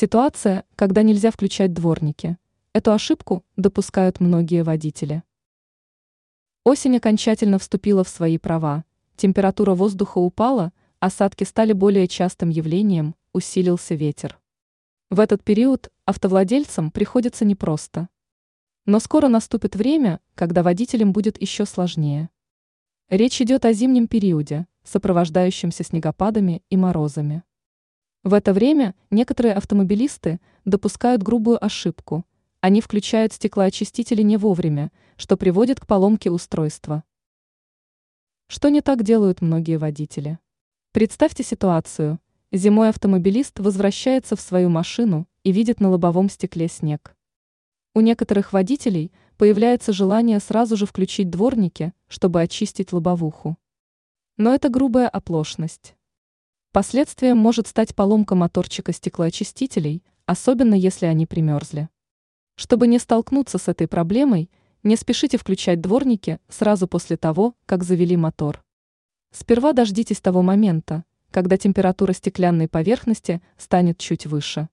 Ситуация, когда нельзя включать дворники. Эту ошибку допускают многие водители. Осень окончательно вступила в свои права. Температура воздуха упала, осадки стали более частым явлением, усилился ветер. В этот период автовладельцам приходится непросто. Но скоро наступит время, когда водителям будет еще сложнее. Речь идет о зимнем периоде, сопровождающемся снегопадами и морозами. В это время некоторые автомобилисты допускают грубую ошибку. Они включают стеклоочистители не вовремя, что приводит к поломке устройства. Что не так делают многие водители? Представьте ситуацию. Зимой автомобилист возвращается в свою машину и видит на лобовом стекле снег. У некоторых водителей появляется желание сразу же включить дворники, чтобы очистить лобовуху. Но это грубая оплошность. Последствием может стать поломка моторчика стеклоочистителей, особенно если они примерзли. Чтобы не столкнуться с этой проблемой, не спешите включать дворники сразу после того, как завели мотор. Сперва дождитесь того момента, когда температура стеклянной поверхности станет чуть выше.